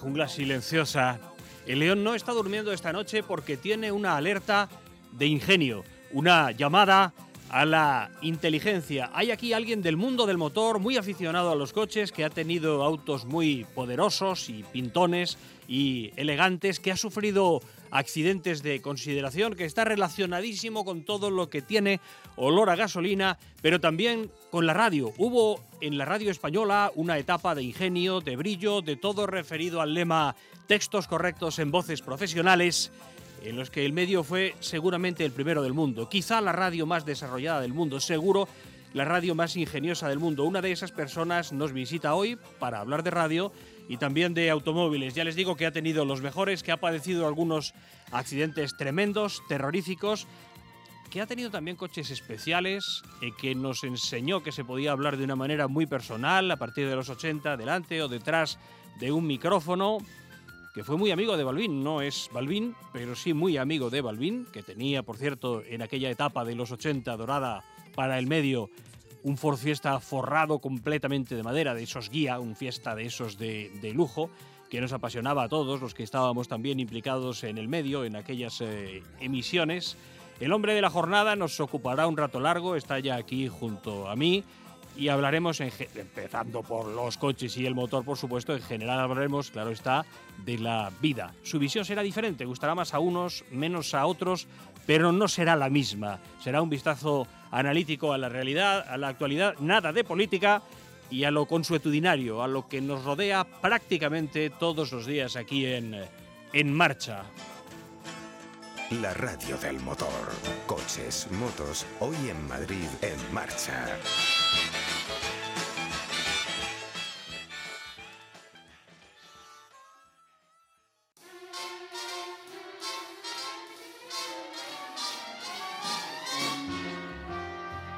Jungla, en la jungla silenciosa. El león no está durmiendo esta noche porque tiene una alerta de ingenio, una llamada a la inteligencia. Hay aquí alguien del mundo del motor, muy aficionado a los coches, que ha tenido autos muy poderosos y pintones y elegantes, que ha sufrido accidentes de consideración, que está relacionadísimo con todo lo que tiene olor a gasolina, pero también con la radio. Hubo en la radio española una etapa de ingenio, de brillo, de todo referido al lema textos correctos en voces profesionales en los que el medio fue seguramente el primero del mundo, quizá la radio más desarrollada del mundo, seguro la radio más ingeniosa del mundo. Una de esas personas nos visita hoy para hablar de radio y también de automóviles. Ya les digo que ha tenido los mejores, que ha padecido algunos accidentes tremendos, terroríficos, que ha tenido también coches especiales, eh, que nos enseñó que se podía hablar de una manera muy personal a partir de los 80, delante o detrás de un micrófono, que fue muy amigo de Balvin, no es Balvin, pero sí muy amigo de Balvin, que tenía, por cierto, en aquella etapa de los 80 dorada para el medio, un Ford Fiesta forrado completamente de madera, de esos guía, un Fiesta de esos de, lujo, que nos apasionaba a todos los que estábamos también implicados en el medio, en aquellas eh, emisiones. El hombre de la jornada nos ocupará un rato largo, está ya aquí junto a mí y hablaremos, empezando por los coches y el motor, por supuesto, en general hablaremos, claro está, de la vida. Su visión será diferente, gustará más a unos, menos a otros, pero no será la misma. Será un vistazo analítico a la realidad, a la actualidad, nada de política y a lo consuetudinario, a lo que nos rodea prácticamente todos los días aquí en, en marcha. La radio del motor. Coches, motos, hoy en Madrid en marcha.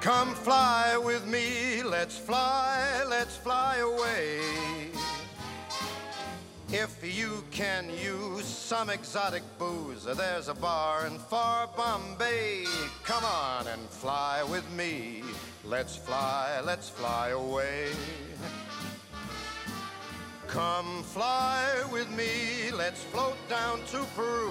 Come fly with me, let's fly, let's fly away. If you can use some exotic booze, there's a bar in far Bombay. Come on and fly with me. Let's fly, let's fly away. Come fly with me, let's float down to Peru.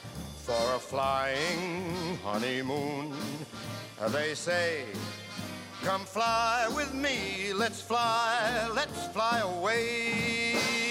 for a flying honeymoon. They say, Come fly with me, let's fly, let's fly away.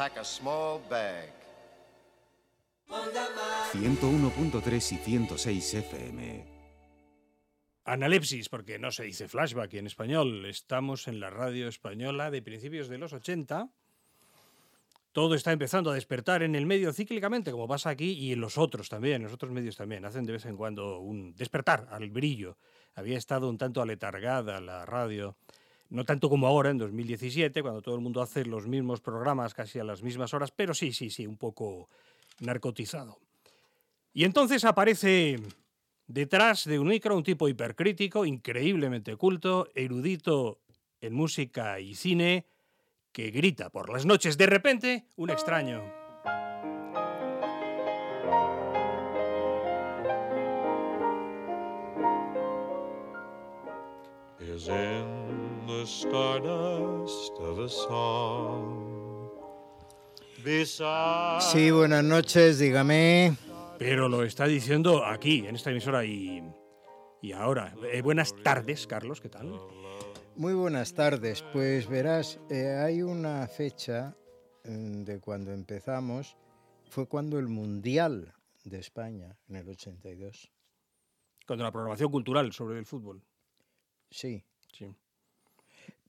Pack a small bag. 101.3 y 106 FM. Analepsis, porque no se dice flashback en español. Estamos en la radio española de principios de los 80. Todo está empezando a despertar en el medio cíclicamente, como pasa aquí, y en los otros también, en los otros medios también. Hacen de vez en cuando un despertar al brillo. Había estado un tanto aletargada la radio, no tanto como ahora, en 2017, cuando todo el mundo hace los mismos programas casi a las mismas horas, pero sí, sí, sí, un poco narcotizado. Y entonces aparece detrás de un micro un tipo hipercrítico, increíblemente culto, erudito en música y cine, que grita por las noches de repente un extraño. The stardust of a song. Beside Sí, buenas noches, dígame. Pero lo está diciendo aquí, en esta emisora y, y ahora. Eh, buenas tardes, Carlos, ¿qué tal? Muy buenas tardes. Pues verás, eh, hay una fecha mm, de cuando empezamos, fue cuando el Mundial de España, en el 82. Cuando la programación cultural sobre el fútbol. Sí, Sí.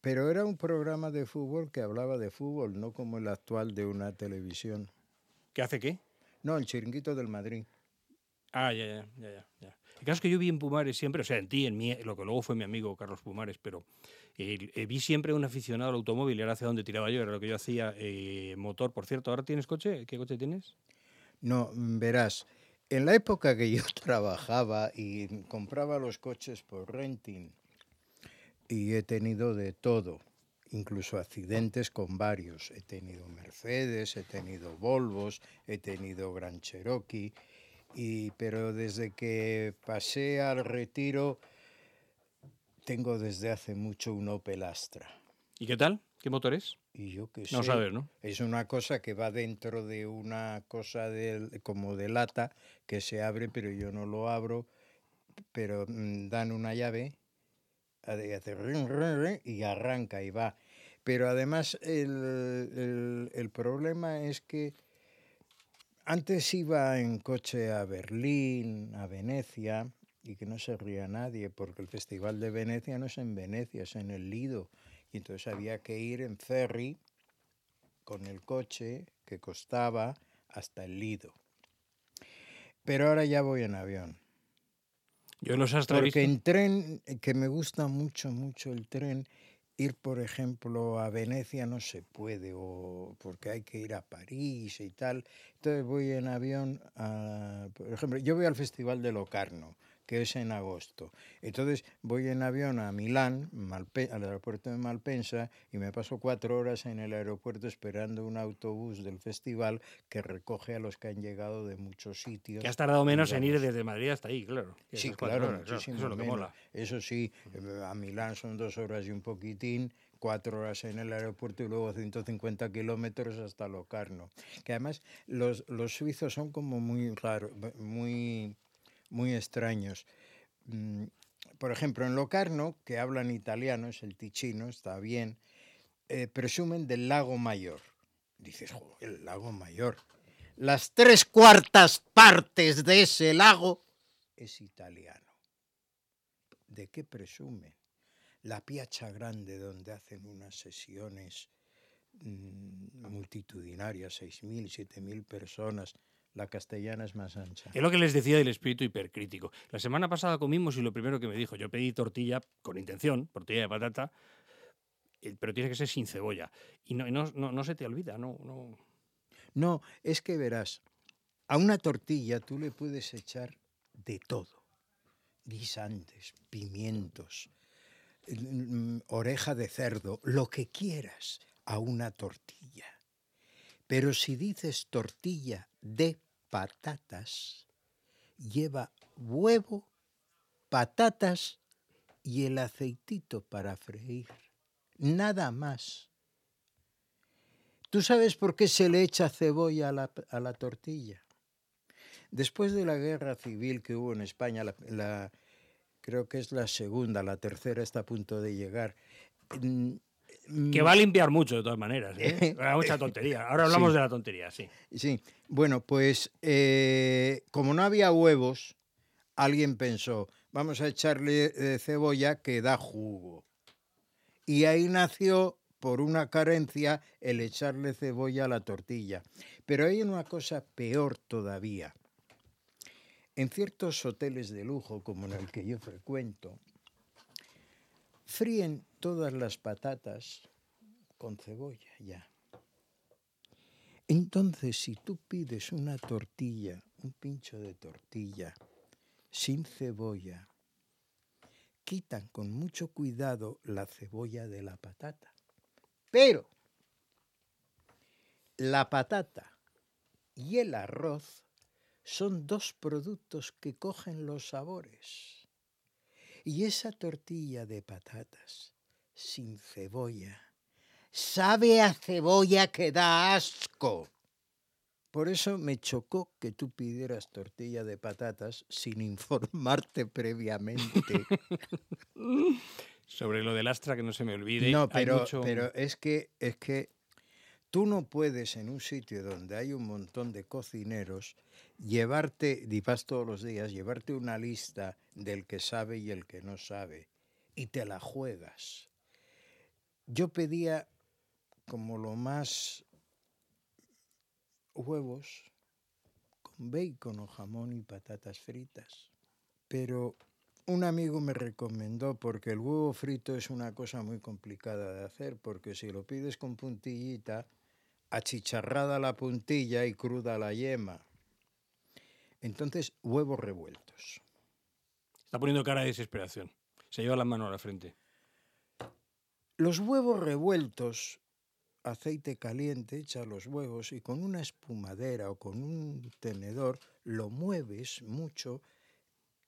Pero era un programa de fútbol que hablaba de fútbol, no como el actual de una televisión. ¿Qué hace qué? No, el chiringuito del Madrid. Ah, ya, ya, ya, ya, ya. El caso es que yo vi en Pumares siempre, o sea, en ti, en mí, lo que luego fue mi amigo Carlos Pumares, pero eh, eh, vi siempre un aficionado al automóvil era hacia donde tiraba yo, era lo que yo hacía, eh, motor. Por cierto, ¿ahora tienes coche? ¿Qué coche tienes? No, mm, verás, en la época que yo trabajaba y compraba los coches por renting, y he tenido de todo, incluso accidentes con varios. He tenido Mercedes, he tenido Volvos, he tenido Gran Cherokee, y, pero desde que pasé al retiro, tengo desde hace mucho un Opel Astra. ¿Y qué tal? ¿Qué motor es? Y yo qué No sé, sabes, ¿no? es una cosa que va dentro de una cosa de, como de lata que se abre, pero yo no lo abro, pero mm, dan una llave hace rin, rin, rin, y arranca y va. Pero además el, el- el problema es que antes iba en coche a Berlín, a Venecia, y que no se ría nadie, porque el Festival de Venecia no es en Venecia, es en el Lido. Y entonces había que ir en ferry con el coche que costaba hasta el Lido. Pero ahora ya voy en avión. Yo los visto- Porque en tren, eh, que me gusta mucho, mucho el tren, ir, por ejemplo, a Venecia no se puede, o porque hay que ir a París y tal. Entonces voy en avión, a, por ejemplo, yo voy al Festival de Locarno, que es en agosto. Entonces voy en avión a Milán, Malpe- al aeropuerto de Malpensa, y me paso cuatro horas en el aeropuerto esperando un autobús del festival que recoge a los que han llegado de muchos sitios. que has tardado menos en ir desde Madrid hasta ahí, claro. Sí, claro, horas, claro, Eso es lo que menos. mola. Eso sí, a Milán son dos horas y un poquitín, cuatro horas en el aeropuerto y luego 150 kilómetros hasta Locarno. Que además los, los suizos son como muy raros, muy, muy extraños. Mm, Por ejemplo, en Locarno, que hablan italiano, es el ticino, está bien, eh, presumen del lago Mayor. Dices, "Jo, el lago Mayor. Las tres cuartas partes de ese lago es italiano. ¿De qué presumen? La Piazza Grande, donde hacen unas sesiones mm, multitudinarias, 6.000, 7.000 personas, La castellana es más ancha. Es lo que les decía del espíritu hipercrítico. La semana pasada comimos y lo primero que me dijo, yo pedí tortilla con intención, tortilla de patata, eh, pero tiene que ser sin cebolla. Y no, no, no, no se te olvida, no, no. No, es que verás, a una tortilla tú le puedes echar de todo. Guisantes, pimientos, mm, oreja de cerdo, lo que quieras a una tortilla. Pero si dices tortilla de patatas, lleva huevo, patatas y el aceitito para freír. Nada más. ¿Tú sabes por qué se le echa cebolla a la, a la tortilla? Después de la guerra civil que hubo en España, creo que es la segunda, la tercera está a punto de llegar. Mm, Que va a limpiar mucho de todas maneras. ¿eh? Era mucha tontería. Ahora hablamos Sí. de la tontería, sí. Sí, bueno, pues eh, como no había huevos, alguien pensó, vamos a echarle eh, cebolla que da jugo. Y ahí nació, por una carencia, el echarle cebolla a la tortilla. Pero hay una cosa peor todavía. En ciertos hoteles de lujo, como en el que yo frecuento, fríen todas las patatas con cebolla ya. Entonces, si tú pides una tortilla, un pincho de tortilla, sin cebolla, quitan con mucho cuidado la cebolla de la patata. Pero la patata y el arroz son dos productos que cogen los sabores. Y esa tortilla de patatas sin cebolla sabe a cebolla que da asco. Por eso me chocó que tú pidieras tortilla de patatas sin informarte previamente. Sobre lo del Astra, que no se me olvide. no, pero, mucho- pero es que es que tú no puedes en un sitio donde hay un montón de cocineros llevarte, y vas todos los días, llevarte una lista del que sabe y el que no sabe y te la juegas. Yo pedía como lo más huevos con bacon o jamón y patatas fritas. Pero un amigo me recomendó porque el huevo frito es una cosa muy complicada de hacer porque si lo pides con puntillita, achicharrada la puntilla y cruda la yema. Entonces, huevos revueltos. Está poniendo cara de desesperación. Se lleva la mano a la frente. Los huevos revueltos, aceite caliente, echa los huevos y con una espumadera o con un tenedor lo mueves mucho.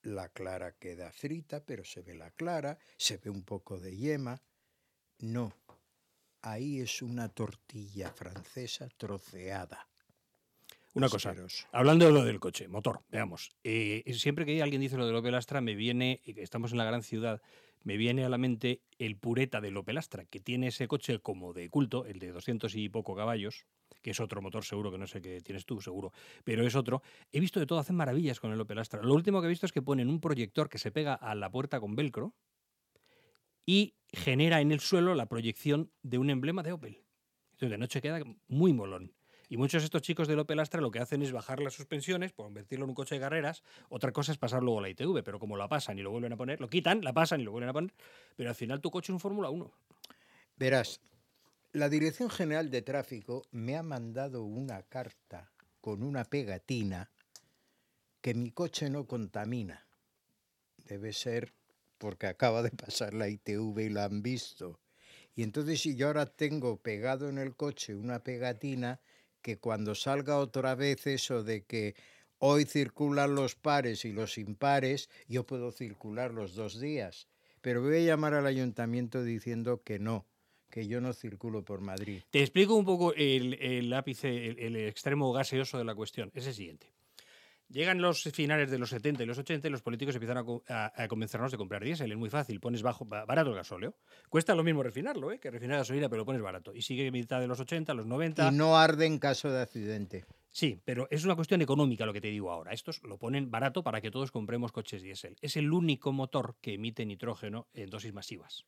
La clara queda frita, pero se ve la clara, se ve un poco de yema. No, ahí es una tortilla francesa troceada. Una cosa, hablando de lo del coche, motor, veamos. eh, siempre que alguien dice lo del Opel Astra, me viene, estamos en la gran ciudad, me viene a la mente el pureta del Opel Astra, que tiene ese coche como de culto, el de 200 y poco caballos, que es otro motor seguro, que no sé qué tienes tú, seguro, pero es otro. He visto de todo, hacen maravillas con el Opel Astra. Lo último que he visto es que ponen un proyector que se pega a la puerta con velcro y genera en el suelo la proyección de un emblema de Opel. Entonces de noche queda muy molón. Y muchos de estos chicos del Opel Astra lo que hacen es bajar las suspensiones, por convertirlo en un coche de carreras. Otra cosa es pasar luego la ITV, pero como la pasan y lo vuelven a poner, lo quitan, la pasan y lo vuelven a poner, pero al final tu coche es un Fórmula 1. Verás, la Dirección General de Tráfico me ha mandado una carta con una pegatina que mi coche no contamina. Debe ser porque acaba de pasar la ITV y la han visto. Y entonces si yo ahora tengo pegado en el coche una pegatina que cuando salga otra vez eso de que hoy circulan los pares y los impares, yo puedo circular los dos días. Pero voy a llamar al ayuntamiento diciendo que no, que yo no circulo por Madrid. Te explico un poco el, el ápice, el, el extremo gaseoso de la cuestión. Es el siguiente. Llegan los finales de los 70 y los 80 y los políticos empiezan a, a- a convencernos de comprar diésel. Es muy fácil, pones bajo, ba- barato el gasóleo. Cuesta lo mismo refinarlo ¿eh? que refinar gasolina, pero lo pones barato. Y sigue mitad de los 80, los 90. Y no arde en caso de accidente. Sí, pero es una cuestión económica lo que te digo ahora. Estos lo ponen barato para que todos compremos coches diésel. Es el único motor que emite nitrógeno en dosis masivas.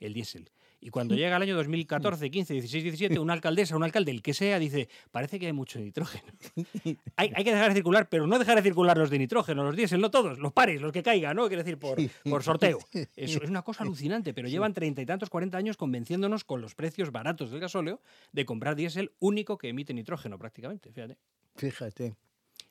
El diésel. Y cuando llega el año 2014, 15, 16, 17, una alcaldesa, un alcalde, el que sea, dice, parece que hay mucho nitrógeno. hay, hay que dejar de circular, pero no dejar de circular los de nitrógeno, los diésel, no todos, los pares, los que caigan, ¿no? Quiere decir, por, por sorteo. Eso es una cosa alucinante, pero llevan treinta y tantos, cuarenta años convenciéndonos con los precios baratos del gasóleo de comprar diésel único que emite nitrógeno prácticamente, fíjate. Fíjate.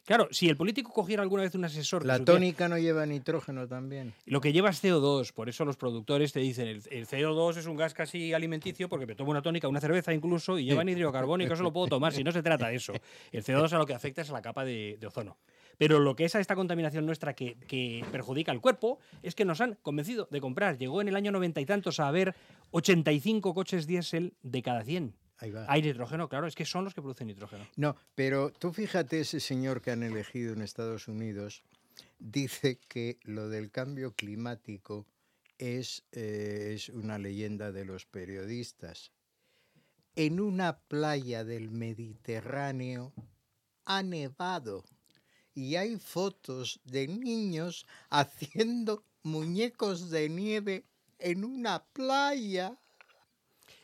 Claro, si el político cogiera alguna vez un asesor... La supiera- tónica no lleva nitrógeno también. Lo que lleva es CO2, por eso los productores te dicen, el, el CO2 es un gas casi alimenticio porque me tomo una tónica, una cerveza incluso, y lleva anhidrio carbónico, eso lo puedo tomar, si no se trata de eso. El CO2 a lo que afecta es a la capa de, de ozono. Pero lo que es a esta contaminación nuestra que, que perjudica al cuerpo es que nos han convencido de comprar. Llegó en el año noventa y tantos a haber 85 coches diésel de cada 100. Ahí va. Hay nitrógeno, claro, es que son los que producen nitrógeno. No, pero tú fíjate, ese señor que han elegido en Estados Unidos dice que lo del cambio climático es, eh, es una leyenda de los periodistas. En una playa del Mediterráneo ha nevado y hay fotos de niños haciendo muñecos de nieve en una playa.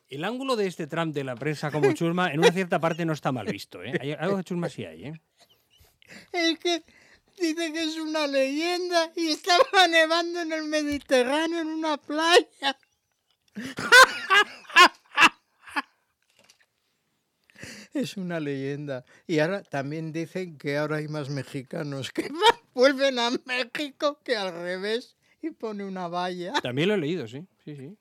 El ángulo de este Trump de la prensa como chusma en una cierta parte no está mal visto. ¿eh? Hay- algo de chusma sí hay. ¿eh? Es que dice que es una leyenda y estaba nevando en el Mediterráneo en una playa. Es una leyenda. Y ahora también dicen que ahora hay más mexicanos que vuelven a México que al revés y pone una valla. También lo he leído, sí. sí, sí.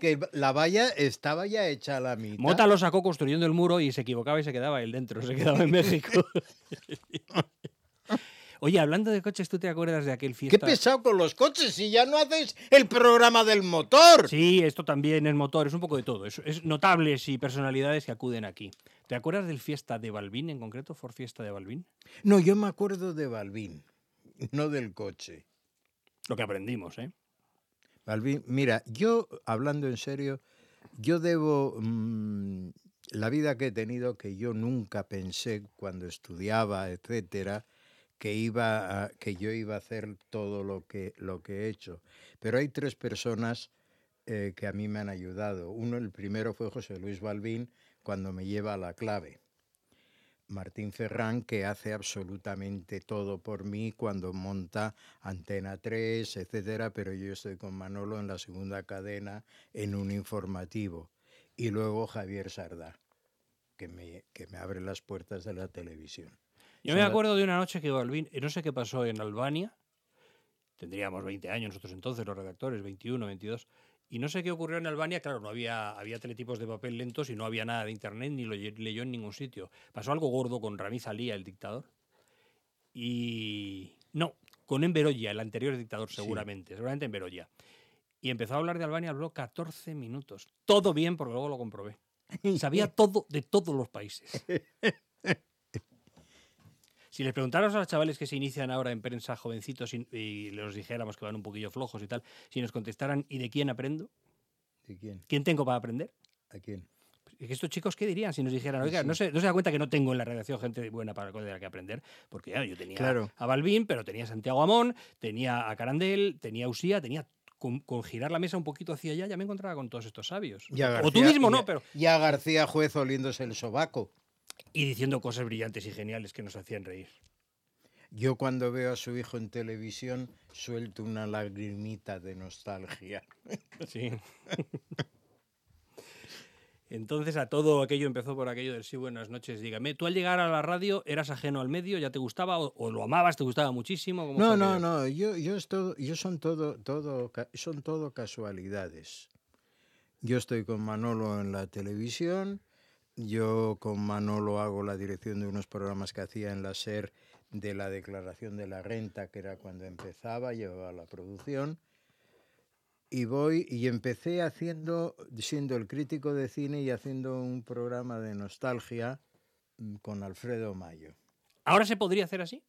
Que la valla estaba ya hecha a la mitad. Mota lo sacó construyendo el muro y se equivocaba y se quedaba él dentro, se quedaba en México. Oye, hablando de coches, ¿tú te acuerdas de aquel Qué fiesta? pesado con los coches si ya no hacéis el programa del motor. Sí, esto también es motor, es un poco de todo. Es, es notables y personalidades que acuden aquí. ¿Te acuerdas del fiesta de Balbín en concreto? ¿For Fiesta de Balbín? No, yo me acuerdo de Balbín, no del coche. Lo que aprendimos, ¿eh? Balbín, mira, yo, hablando en serio, yo debo mm, la vida que he tenido, que yo nunca pensé cuando estudiaba, etcétera, que iba a- que yo iba a hacer todo lo que, lo que he hecho. Pero hay tres personas eh, que a mí me han ayudado. Uno, el primero fue José Luis Balbín, cuando me lleva a la clave. Martín Ferrán, que hace absolutamente todo por mí cuando monta Antena 3, etcétera, pero yo estoy con Manolo en la segunda cadena en un informativo. Y luego Javier Sardá, que me, que me abre las puertas de la televisión. Yo Son me la- acuerdo de una noche que Balbín, eh, no sé qué pasó en Albania, tendríamos 20 años nosotros entonces, los redactores, 21, 22, y no sé qué ocurrió en Albania, claro, no había, había teletipos de papel lentos y no había nada de internet, ni lo leyó en ningún sitio. Pasó algo gordo con Ramiz Alía, el dictador, y... No, con Enveroya, el anterior dictador seguramente, seguramente Enveroya. Y empezó a hablar de Albania, habló 14 minutos. Todo bien, porque luego lo comprobé. Sabía todo de todos los países. Si les preguntáramos a los chavales que se inician ahora en prensa jovencitos y, y les dijéramos que van un poquillo flojos y tal, si nos contestaran ¿y de quién aprendo? ¿De quién? ¿Quién tengo para aprender? ¿A quién? Es que estos chicos, ¿qué dirían si nos dijeran, oiga, no se, no se da cuenta que no tengo en la redacción gente buena para de la que aprender? Porque ya, yo tenía Claro. a Balbín, pero tenía a Santiago Amón, tenía a Carandel, tenía a Usía, tenía con, con girar la mesa un poquito hacia allá, ya me encontraba con todos estos sabios. Y a o tú García- mismo, y ¿no? Pero, Y a García Juez oliéndose el sobaco. Y diciendo cosas brillantes y geniales que nos hacían reír. Yo cuando veo a su hijo en televisión suelto una lagrimita de nostalgia. Sí. Entonces a todo aquello empezó por aquello del sí, buenas noches, dígame. ¿Tú al llegar a la radio eras ajeno al medio, ya te gustaba o, o lo amabas, te gustaba muchísimo? ¿Cómo No, no, aquello? no, yo, yo, es todo, yo son todo, todo, son todo casualidades. Yo estoy con Manolo en la televisión, yo con Manolo hago la dirección de unos programas que hacía en la SER de la declaración de la renta, que era cuando empezaba, llevaba la producción. Y voy y empecé haciendo, siendo el crítico de cine y haciendo un programa de nostalgia mm, con Alfredo Mayo. ¿Ahora se podría hacer así?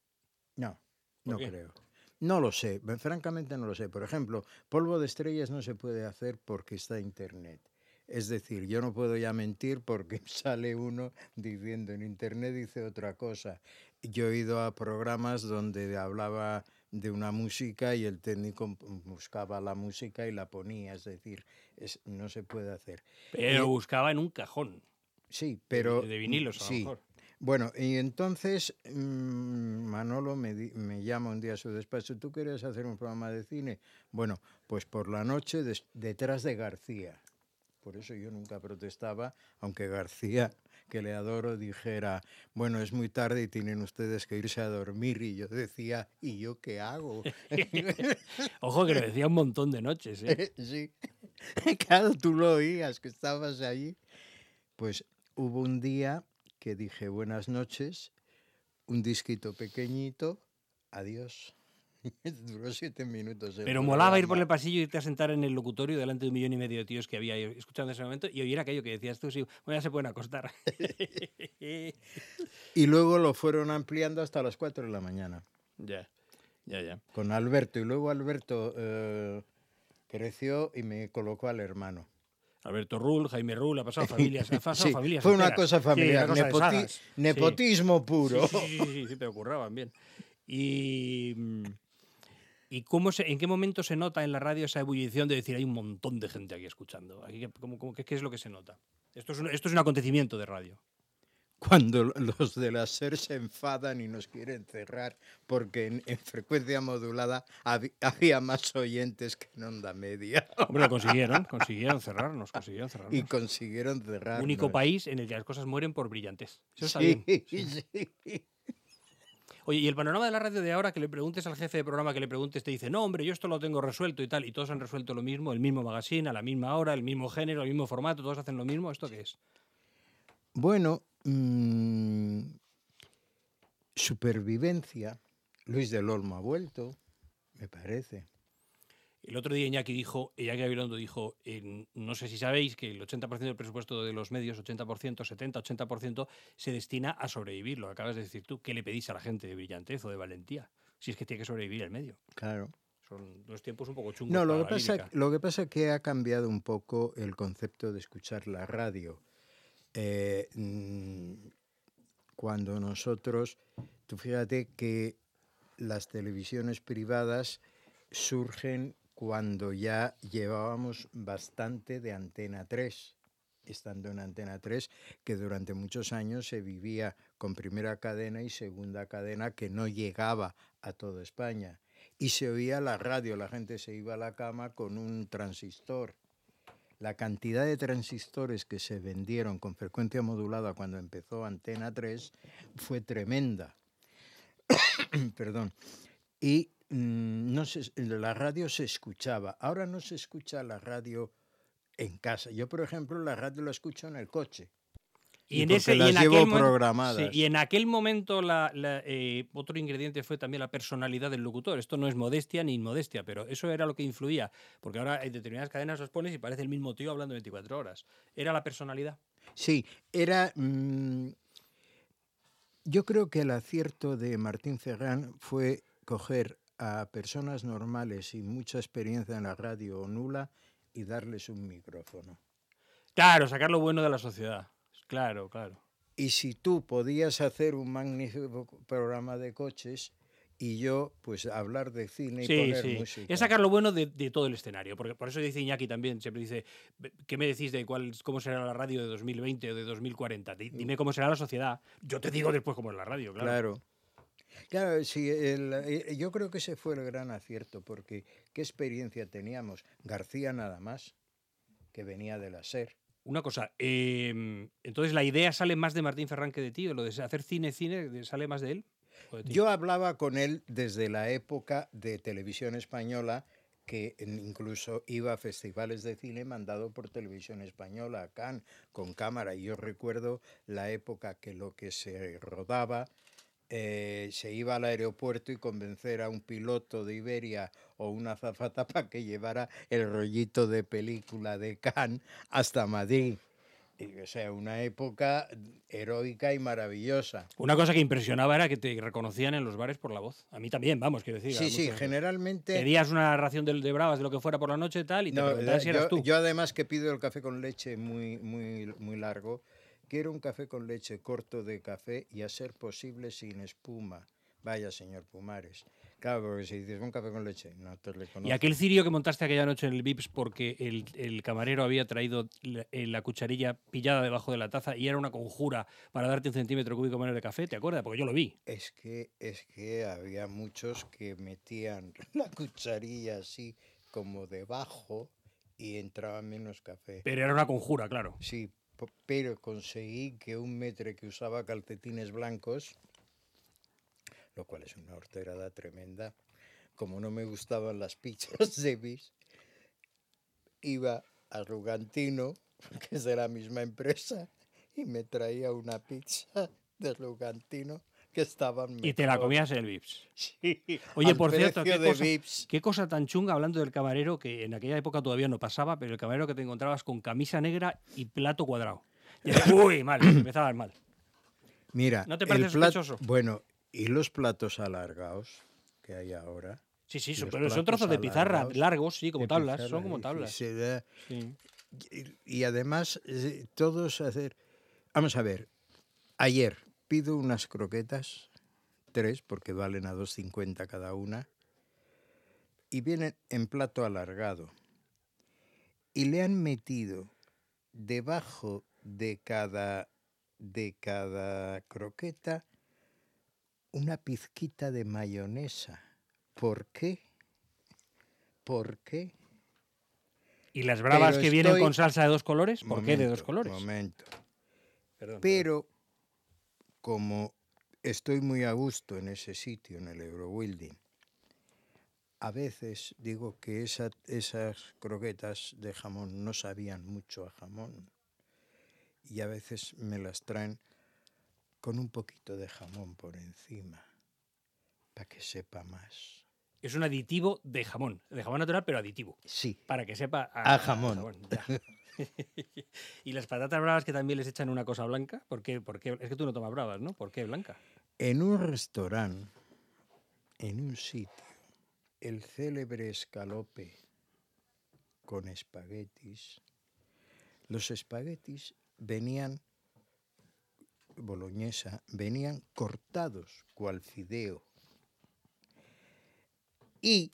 No, ¿Por no creo. No lo sé, francamente no lo sé. Por ejemplo, polvo de estrellas no se puede hacer porque está internet. Es decir, yo no puedo ya mentir porque sale uno diciendo en internet dice otra cosa. Yo he ido a programas donde hablaba de una música y el técnico buscaba la música y la ponía, es decir, es, no se puede hacer. Pero Y- buscaba en un cajón. Sí, pero... de vinilos, a lo sí. mejor. Bueno, y entonces mm, Manolo me, di- me llama un día a su despacho, ¿tú quieres hacer un programa de cine? Bueno, pues por la noche des- detrás de García. Por eso yo nunca protestaba, aunque García, que le adoro, dijera, bueno, es muy tarde y tienen ustedes que irse a dormir. Y yo decía, ¿y yo qué hago? Ojo que lo decía un montón de noches. ¿eh? sí. Claro, tú lo oías, que estabas allí. Pues hubo un día que dije buenas noches, un disquito pequeñito, adiós. Duró siete minutos. Pero molaba ir por el pasillo y irte a sentar en el locutorio delante de un millón y medio de tíos que había ahí escuchando en ese momento y oír aquello que decías tú, sí, bueno, ya se pueden acostar. Y luego lo fueron ampliando hasta las 4 de la mañana ya, ya, ya. con Alberto. Y luego Alberto eh, creció y me colocó al hermano. Alberto Rull, Jaime Rull, ha pasado familias, ha pasado Sí, familias fue una cosa Sí, familiar, una cosa de nepoti- sagas. Sí. nepotismo puro. Sí, sí, sí, sí, sí, pero curraban bien. Y, mm, ¿y cómo se, en qué momento se nota en la radio esa ebullición de decir hay un montón de gente aquí escuchando? Aquí, ¿cómo- cómo- qué, qué es lo que se nota? Esto es, un, esto es un acontecimiento de radio. Cuando los de la SER se enfadan y nos quieren cerrar, porque en, en frecuencia modulada había más oyentes que en onda media. Hombre, lo consiguieron, consiguieron cerrarnos, consiguieron cerrarnos. Y consiguieron cerrar. Único país en el que las cosas mueren por brillantez. Eso está Sí, bien. sí. Oye, y el panorama de la radio de ahora, que le preguntes al jefe de programa, que le preguntes, te dice, no, hombre, yo esto lo tengo resuelto y tal, y todos han resuelto lo mismo, el mismo magazine, a la misma hora, el mismo género, el mismo formato, todos hacen lo mismo, ¿esto qué es? Bueno, mm, supervivencia. Luis del Olmo ha vuelto, me parece. El otro día Iñaki dijo, Iñaki Gabilondo dijo, no sé si sabéis que el 80% del presupuesto de los medios, 80%, 70, 80%, se destina a sobrevivir, lo que acabas de decir tú. ¿Qué le pedís a la gente de brillantez o de valentía? Si es que tiene que sobrevivir el medio. Claro. Son dos tiempos un poco chungos. No, lo para que, la pasa, lo que pasa es que ha cambiado un poco el concepto de escuchar la radio. Eh, mm, cuando nosotros, tú fíjate que las televisiones privadas surgen cuando ya llevábamos bastante de Antena 3, estando en Antena 3, que durante muchos años se vivía con primera cadena y segunda cadena que no llegaba a toda España. Y se oía la radio, la gente se iba a la cama con un transistor. La cantidad de transistores que se vendieron con frecuencia modulada cuando empezó Antena 3 fue tremenda. Perdón. Y no se- la radio se escuchaba. Ahora no se escucha la radio en casa. Yo, por ejemplo, la radio la escucho en el coche. Y, en ese, y en llevo aquel momen- programadas. sí, y en aquel momento la- la, eh, otro ingrediente fue también la personalidad del locutor. Esto no es modestia ni inmodestia, pero eso era lo que influía. Porque ahora en determinadas cadenas los pones y parece el mismo tío hablando 24 horas. Era la personalidad. Sí, era... mm, yo creo que el acierto de Martín Ferrán fue coger a personas normales sin mucha experiencia en la radio o nula y darles un micrófono. Claro, sacar lo bueno de la sociedad. Claro, claro. Y si tú podías hacer un magnífico programa de coches y yo, pues, hablar de cine y Sí, poner sí. música. Es sacar lo bueno de, de todo el escenario. Porque por eso dice Iñaki también, siempre dice, "Ve- ¿qué me decís de cuál, cómo será la radio de 2020 o de 2040? Di- Dime cómo será la sociedad. Yo te digo después cómo es la radio, claro. Claro. Claro, sí, el- eh, yo creo que ese fue el gran acierto, porque ¿qué experiencia teníamos? García nada más, que venía de la SER. Una cosa, eh, entonces la idea sale más de Martín Ferrán que de ti, o lo de hacer cine, cine, sale más de él. o de ti? Yo hablaba con él desde la época de televisión española, que incluso iba a festivales de cine mandado por televisión española, a Cannes, con cámara. Y yo recuerdo la época que lo que se rodaba eh, se iba al aeropuerto y convencer a un piloto de Iberia o una azafata para que llevara el rollito de película de Cannes hasta Madrid. Y, o sea, una época heroica y maravillosa. Una cosa que impresionaba era que te reconocían en los bares por la voz. A mí también, vamos, quiero decir. Sí, sí, muchos- generalmente... Pedías una ración de, de bravas de lo que fuera por la noche y tal, y te No, preguntaban si eras yo, tú. yo además que pido el café con leche muy, muy, muy largo, quiero un café con leche corto de café y a ser posible sin espuma. Vaya, señor Pumares. Claro, porque si dices un café con leche, no te reconozco. Y aquel cirio que montaste aquella noche en el Vips porque el, el camarero había traído la, eh, la cucharilla pillada debajo de la taza y era una conjura para darte un centímetro cúbico menos de café, ¿te acuerdas? Porque yo lo vi. Es que, es que había muchos que metían la cucharilla así como debajo y entraba menos café. Pero era una conjura, claro. Sí, pero conseguí que un metre que usaba calcetines blancos, lo cual es una horterada tremenda, como no me gustaban las pizzas de bis, iba a Rugantino, que es de la misma empresa, y me traía una pizza de Rugantino que estaban Y te la comías en el Vips. Sí, Oye, por cierto, ¿qué de cosa, Vips. qué cosa tan chunga hablando del camarero que en aquella época todavía no pasaba, pero el camarero que te encontrabas con camisa negra y plato cuadrado. Y era, Uy, mal, empezabas mal. Mira, ¿No te el parece plat- sospechoso? Bueno, y los platos alargados que hay ahora. Sí, sí, son- pero son trozos de pizarra largos, sí, como tablas, pizarra, son como y tablas. se da- Sí. Y, y además, eh, todos hacer. Vamos a ver. Ayer pido unas croquetas, tres, porque valen a 2,50 cada una, y vienen en plato alargado. Y le han metido debajo de cada, de cada croqueta una pizquita de mayonesa. ¿Por qué? ¿Por qué? ¿Y las bravas Pero que vienen con salsa de dos colores? ¿Por qué de dos colores? Momento. Perdón, Pero como estoy muy a gusto en ese sitio, en el Eurobuilding, a veces digo que esa- esas croquetas de jamón no sabían mucho a jamón. Y a veces me las traen con un poquito de jamón por encima, para que sepa más. Es un aditivo de jamón, de jamón natural, pero aditivo. Sí, Para que sepa A jamón. ya. y las patatas bravas que también les echan una cosa blanca. ¿Por qué? ¿Por qué? Es que tú no tomas bravas, ¿no? ¿Por qué blanca? En un restaurante, en un sitio, el célebre escalope con espaguetis, los espaguetis venían, boloñesa, venían cortados cual fideo. Y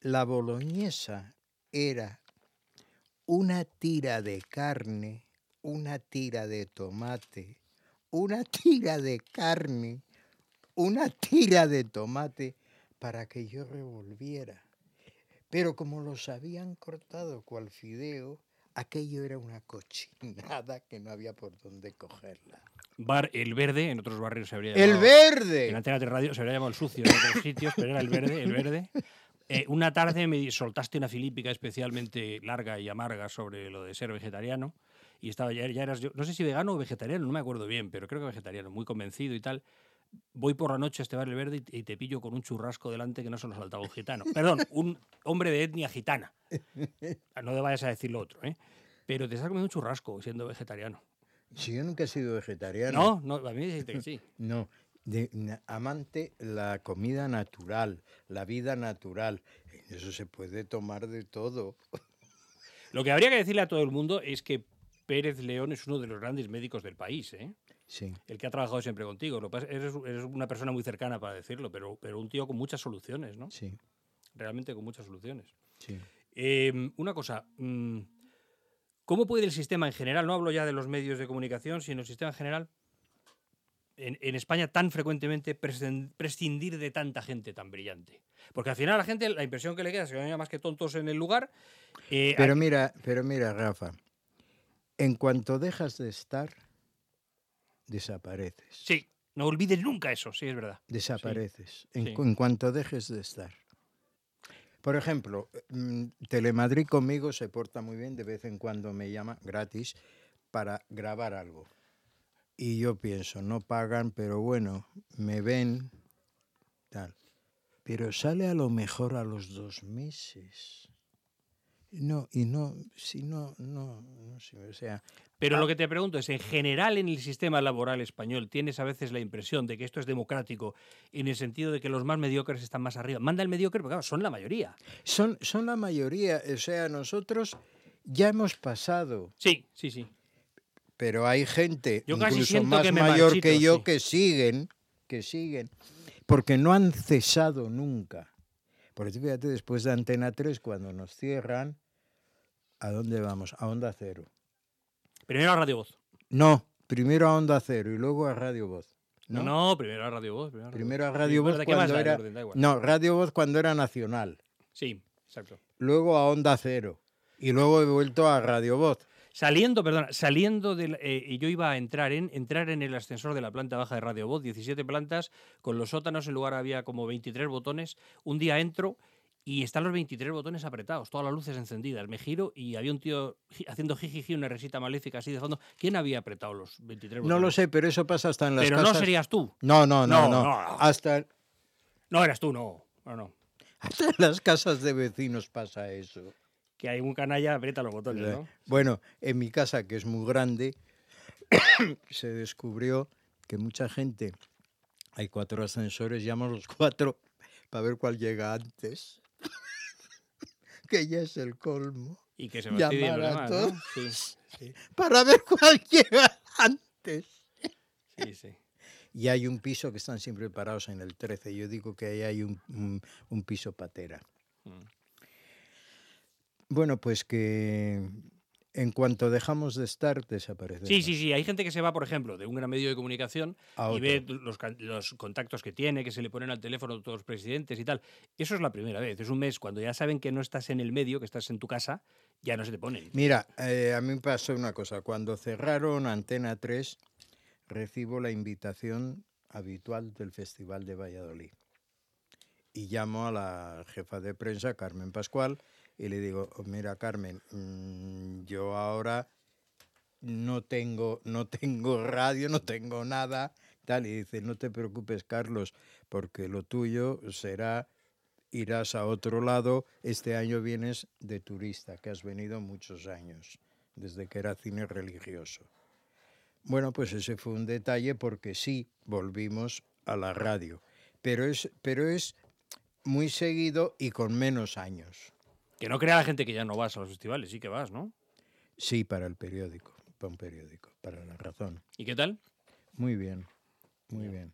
la boloñesa era una tira de carne, una tira de tomate, una tira de carne, una tira de tomate para que yo revolviera. Pero como los habían cortado cual fideo, aquello era una cochinada que no había por dónde cogerla. Bar El Verde, en otros barrios se habría ¡El llamado... verde! En Antena de Radio se habría llamado el sucio en otros sitios, pero era el verde, el verde. Eh, una tarde me soltaste una filípica especialmente larga y amarga sobre lo de ser vegetariano. Y estaba ya, ya eras yo, no sé si vegano o vegetariano, no me acuerdo bien, pero creo que vegetariano, muy convencido y tal. Voy por la noche a este bar el verde y, y te pillo con un churrasco delante que no se nos saltaba un gitano. Perdón, un hombre de etnia gitana. Ah, No te vayas a decir lo otro, ¿eh? Pero te estás comiendo un churrasco siendo vegetariano. Si yo nunca he sido vegetariano. No, no, a mí me dijiste que sí. No, de, amante la comida natural, la vida natural. En eso se puede tomar de todo. Lo que habría que decirle a todo el mundo es que Pérez León es uno de los grandes médicos del país, ¿eh? Sí, el que ha trabajado siempre contigo. Lo eres una persona muy cercana para decirlo, pero, pero un tío con muchas soluciones, ¿no? sí, Realmente con muchas soluciones. sí. Eh, una cosa, mm, ¿cómo puede el sistema en general, no hablo ya de los medios de comunicación, sino el sistema en general, en, en España tan frecuentemente prescin- prescindir de tanta gente tan brillante? Porque al final a la gente la impresión que le queda es que no hay más que tontos en el lugar. eh, Pero hay- mira, pero mira, Rafa, en cuanto dejas de estar, desapareces. sí, no olvides nunca eso, sí, es verdad. Desapareces. En, sí. en cuanto dejes de estar. Por ejemplo, mm, Telemadrid conmigo se porta muy bien, de vez en cuando me llama gratis para grabar algo. Y yo pienso, no pagan, pero bueno, me ven, tal. Pero sale a lo mejor a los dos meses. No, y no, si no, no, no sé, o sea, Pero Ah. lo que te pregunto es, en general en el sistema laboral español, ¿tienes a veces la impresión de que esto es democrático en el sentido de que los más mediocres están más arriba? Manda el mediocre, porque claro, son la mayoría. son, son la mayoría, o sea, nosotros ya hemos pasado. Sí, sí, sí. Pero hay gente Yo incluso más que mayor marchito, que yo sí. que siguen, que siguen. porque no han cesado nunca. Porque tú fíjate, después de Antena 3, cuando nos cierran, ¿a dónde vamos? A Onda Cero. Primero a Radio Voz. No, primero a Onda Cero y luego a Radio Voz. No, ¿no? no, primero a Radio Voz. Primero a Radio, Primero a Voz. Radio Sí, Voz ¿de qué más cuando era... orden? No, Radio Voz cuando era nacional. Sí, exacto. Luego a Onda Cero. Y luego he vuelto a Radio Voz. Saliendo, perdona, saliendo del. eh, y yo iba a entrar en, entrar en el ascensor de la planta baja de Radio Voz, 17 plantas, con los sótanos, en lugar había como 23 botones. Un día entro y están los 23 botones apretados, todas las luces encendidas. Me giro y había un tío haciendo jijiji, una risita maléfica así de fondo. ¿Quién había apretado los 23 botones? No lo sé, pero eso pasa hasta en las Pero casas. no serías tú. No, no, no, No, no. no. Hasta, No eras tú, no. No, no. hasta en las casas de vecinos pasa eso. Que hay un canalla, aprieta los botones, Ya. ¿no? Bueno, en mi casa, que es muy grande, se descubrió que mucha gente, hay cuatro ascensores, llaman los cuatro para ver cuál llega antes. que ya es el colmo. Y que se los a demás, ¿no? Sí, sí, Para ver cuál llega antes. sí, sí. Y hay un piso que están siempre parados en el 13. Yo digo que ahí hay un, un- un piso patera. Bueno, pues que en cuanto dejamos de estar, desaparecemos. Sí, sí, sí. Hay gente que se va, por ejemplo, de un gran medio de comunicación A y otro. ve los, los contactos que tiene, que se le ponen al teléfono todos los presidentes y tal. Eso es la primera vez. Es un mes cuando ya saben que no estás en el medio, que estás en tu casa, ya no se te ponen. Mira, eh, a mí me pasó una cosa. Cuando cerraron Antena 3, recibo la invitación habitual del Festival de Valladolid. Y llamo a la jefa de prensa, Carmen Pascual, y le digo, "Oh, mira Carmen, mm, yo ahora no tengo, no tengo radio, no tengo nada, tal. Y dice, no te preocupes, Carlos, porque lo tuyo será, irás a otro lado, este año vienes de turista, que has venido muchos años, desde que era cine religioso. Bueno, pues ese fue un detalle porque sí, volvimos a la radio, pero es, pero es muy seguido y con menos años. Que no crea la gente que ya no vas a los festivales, sí que vas, ¿no? Sí, para el periódico, para un periódico, para la razón. ¿Y qué tal? Muy bien, muy bien.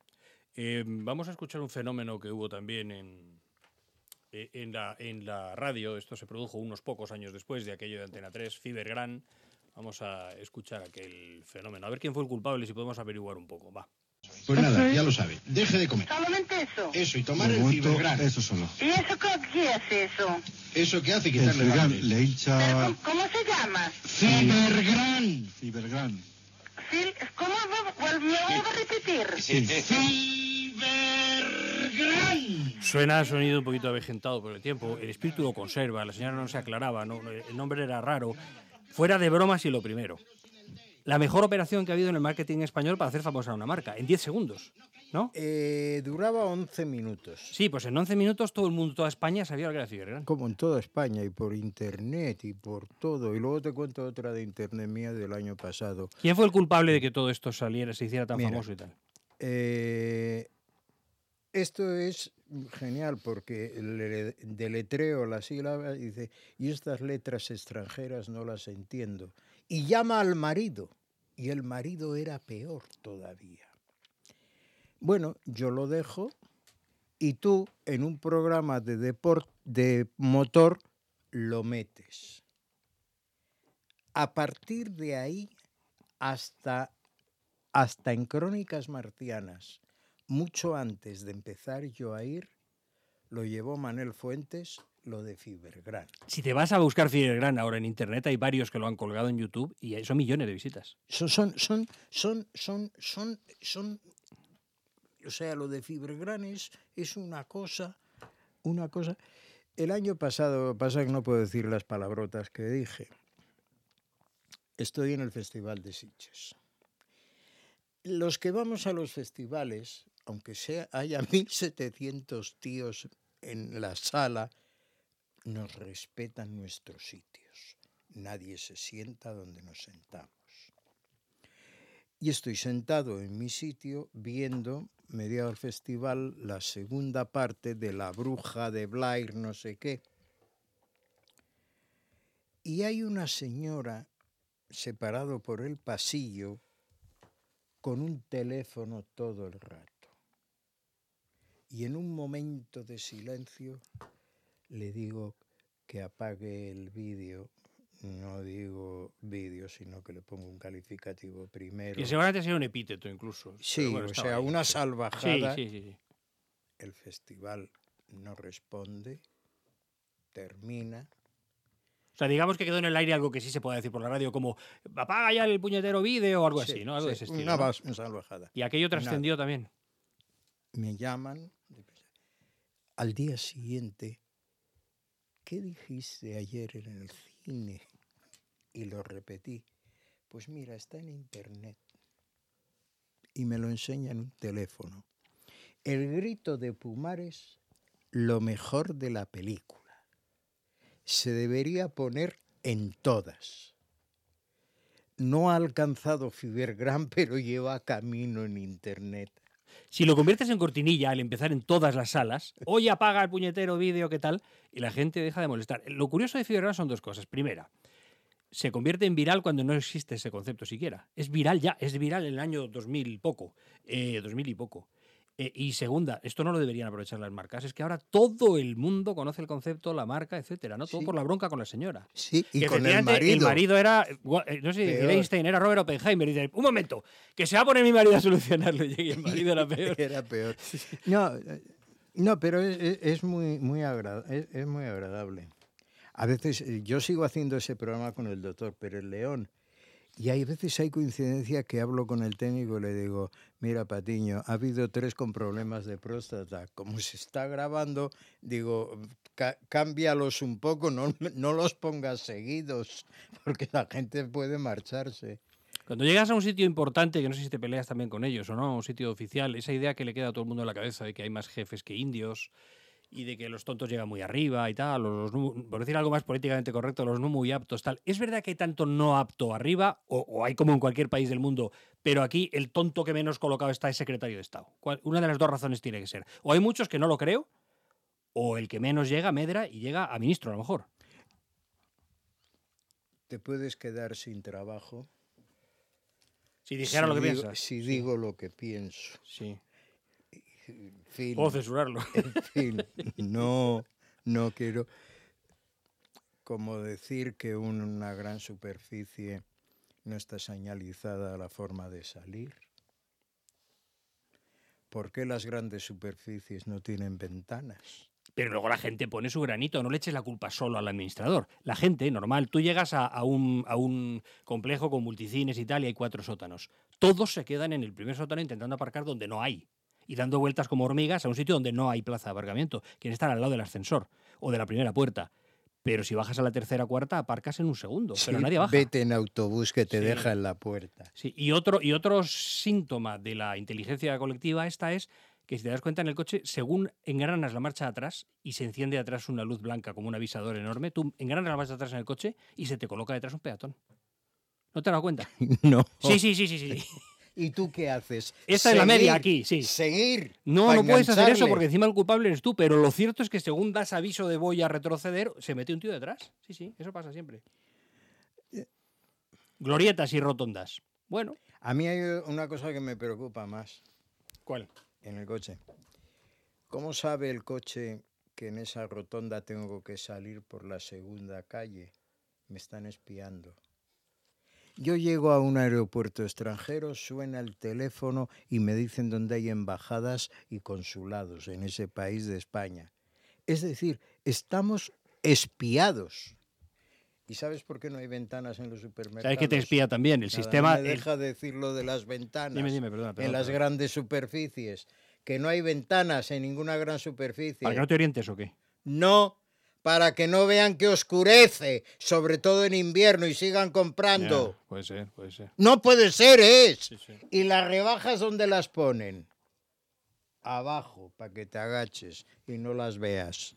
Eh, vamos a escuchar un fenómeno que hubo también en, eh, en, la, en la radio. Esto se produjo unos pocos años después de aquello de Antena 3, Fibergran. Vamos a escuchar aquel fenómeno. A ver quién fue el culpable y si podemos averiguar un poco. Va. Pues nada, ya lo sabe. Deje de comer. Solamente eso. Eso, y tomar el momento, Fibergran. eso solo. ¿Y eso qué, es eso? Eso que hace quitarle hambre. le hincha ¿cómo- ¿Cómo se llama? Fibergran. Fibergran. ¿Cómo me vuelvo a repetir? Fibergran. Suena sonido un poquito avejentado por el tiempo. El espíritu lo conserva. La señora no se aclaraba. no- el nombre era raro. Fuera de bromas y lo primero. La mejor operación que ha habido en el marketing español para hacer famosa una marca. En 10 segundos. ¿No? Eh, duraba 11 minutos. Sí, pues en 11 minutos todo el mundo, toda España sabía lo que era. Como en toda España y por internet y por todo. Y luego te cuento otra de internet mía del año pasado. ¿Quién fue el culpable de que todo esto saliera, se hiciera tan Mira. famoso y tal? Eh, esto es genial porque le deletreo la sílaba y dice, y estas letras extranjeras no las entiendo. Y llama al marido. Y el marido era peor todavía. Bueno, yo lo dejo y tú en un programa de deport, de motor lo metes. A partir de ahí hasta hasta en Crónicas Marcianas, mucho antes de empezar yo a ir, lo llevó Manel Fuentes, lo de Fibergran. Si te vas a buscar Fibergran ahora en internet, hay varios que lo han colgado en YouTube y son millones de visitas. Son, son, son, son, son, son, son, o sea, lo de Fibergran es, es una cosa, una cosa. El año pasado, pasa que no puedo decir las palabrotas que dije. Estoy en el Festival de Sitges. Los que vamos a los festivales, aunque sea haya 1.700 tíos en la sala, nos respetan nuestros sitios. Nadie se sienta donde nos sentamos. Y estoy sentado en mi sitio viendo, mediado al festival, la segunda parte de La Bruja de Blair, no sé qué. Y hay una señora separado por el pasillo con un teléfono todo el rato. Y en un momento de silencio le digo que apague el vídeo. No digo vídeo, sino que le pongo un calificativo primero. Que seguramente sería un epíteto incluso. Sí, bueno, o sea, ahí, una salvajada. Sí, sí, sí, sí. El festival no responde, termina. O sea, digamos que quedó en el aire algo que sí se puede decir por la radio, como apaga ya el puñetero vídeo o algo Sí, así, ¿no? Algo de ese estilo. Una ¿no? salvajada. Y aquello Nada. trascendió también. Me llaman. Al día siguiente, ¿qué dijiste ayer en el cine? Y lo repetí. Pues mira, está en internet. Y me lo enseña en un teléfono. El grito de Pumares, lo mejor de la película. Se debería poner en todas. No ha alcanzado Fibergram, pero lleva camino en internet. Si lo conviertes en cortinilla al empezar en todas las salas, oye, apaga el puñetero vídeo, ¿qué tal? Y la gente deja de molestar. Lo curioso de Fibergram son dos cosas. Primera, se convierte en viral cuando no existe ese concepto siquiera. Es viral ya, es viral en el año 2000 y poco. eh, 2000 y poco. Eh, y segunda, esto no lo deberían aprovechar las marcas, es que ahora todo el mundo conoce el concepto, la marca, etcétera, ¿no? Todo Sí. por la bronca con la señora. Sí, y Que con el efectivamente marido. era, eh, no sé Peor. Einstein, era Robert Oppenheimer. Y dice, un momento, que se va a poner mi marido a solucionarlo. Y el marido era peor. Era peor. No, eh, no pero es, muy, muy agra- es, es muy agradable. A veces yo sigo haciendo ese programa con el doctor Pérez León y hay veces hay coincidencia que hablo con el técnico y le digo, mira Patiño, ha habido tres con problemas de próstata. Como se está grabando, digo, "Cá- cámbialos un poco, no, no los pongas seguidos, porque la gente puede marcharse. Cuando llegas a un sitio importante, que no sé si te peleas también con ellos o no, un sitio oficial, esa idea que le queda a todo el mundo en la cabeza de que hay más jefes que indios y de que los tontos llegan muy arriba y tal, o los por decir algo más políticamente correcto, los no muy aptos, tal. ¿Es verdad que hay tanto no apto arriba, o, o hay como en cualquier país del mundo, pero aquí el tonto que menos colocado está es secretario de Estado? ¿Cuál- Una de las dos razones tiene que ser. O hay muchos que no lo creo, o el que menos llega medra y llega a ministro a lo mejor. Te puedes quedar sin trabajo. Si dijera lo que digo- piensas. Si digo lo que pienso. Sí. En fin, Puedo censurarlo. en fin, no, no quiero como decir que un- una gran superficie no está señalizada la forma de salir. ¿Por qué las grandes superficies no tienen ventanas? Pero luego la gente pone su granito, no le eches la culpa solo al administrador. La gente, normal, tú llegas a, a un, a un complejo con multicines y tal y hay cuatro sótanos. Todos se quedan en el primer sótano intentando aparcar donde no hay. Y dando vueltas como hormigas a un sitio donde no hay plaza de aparcamiento. Quieren estar al lado del ascensor o de la primera puerta. Pero si bajas a la tercera cuarta, aparcas en un segundo. pero nadie baja. Vete en autobús que te Sí. deja en la puerta. Sí, y otro, y otro síntoma de la inteligencia colectiva esta es que si te das cuenta en el coche, según engranas la marcha atrás y se enciende atrás una luz blanca como un avisador enorme, tú engranas la marcha atrás en el coche y se te coloca detrás un peatón. ¿No te has dado cuenta? No. Sí, sí, sí, sí, sí. ¿Y tú qué haces? Esta es la media aquí, sí. Seguir. No, no puedes hacer eso porque encima el culpable eres tú, pero lo cierto es que según das aviso de voy a retroceder, se mete un tío detrás. Sí, sí, eso pasa siempre. Glorietas y rotondas. Bueno, A mí hay una cosa que me preocupa más. ¿cuál? en el coche. ¿Cómo sabe el coche que en esa rotonda tengo que salir por la segunda calle? Me están espiando. Yo llego a un aeropuerto extranjero, suena el teléfono y me dicen dónde hay embajadas y consulados en ese país de España. Es decir, estamos espiados. ¿Y sabes por qué no hay ventanas en los supermercados? ¿Sabes que te espía también? El Nada, sistema. No me el- deja decir lo de las ventanas Dime, dime, perdona, perdona, en las perdona. grandes superficies. Que no hay ventanas en ninguna gran superficie. ¿Para que no te orientes o qué? No, para que no vean que oscurece, sobre todo en invierno, y sigan comprando. Puede ser, puede ser. No puede ser, es. Sí, sí. ¿Y las rebajas dónde las ponen? Abajo, para que te agaches y no las veas.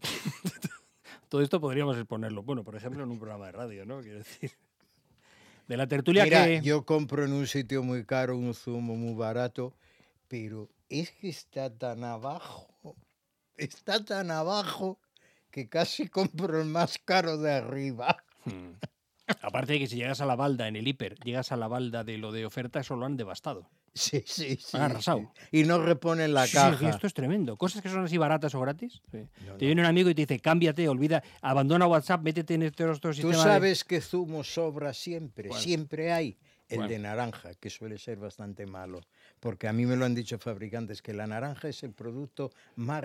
Todo esto podríamos exponerlo. Bueno, por ejemplo, en un programa de radio, ¿no? Quiero decir. De la tertulia Mira, que. yo compro en un sitio muy caro un zumo muy barato, pero es que está tan abajo, está tan abajo que casi compro el más caro de arriba. Hmm. Aparte de que si llegas a la balda en el hiper, llegas a la balda de lo de oferta, eso lo han devastado. Sí, sí, sí. Han arrasado. sí. Y no reponen la Sí, caja. sí, esto es tremendo. Cosas que son así baratas o gratis. No, Te viene un amigo y te dice, cámbiate, olvida, abandona WhatsApp, métete en este otro Tú sistema. de-". sabes que zumo sobra siempre, siempre hay. El de naranja, que suele ser bastante malo. Porque a mí me lo han dicho fabricantes, que la naranja es el producto más,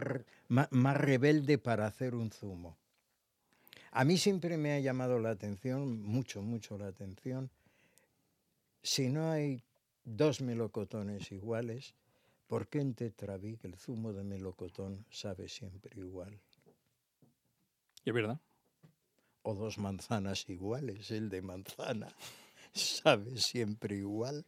más rebelde para hacer un zumo. A mí siempre me ha llamado la atención, mucho, mucho la atención, si no hay dos melocotones iguales, ¿por qué en Tetravic el zumo de melocotón sabe siempre igual? Es verdad. o dos manzanas iguales, el de manzana sabe siempre igual.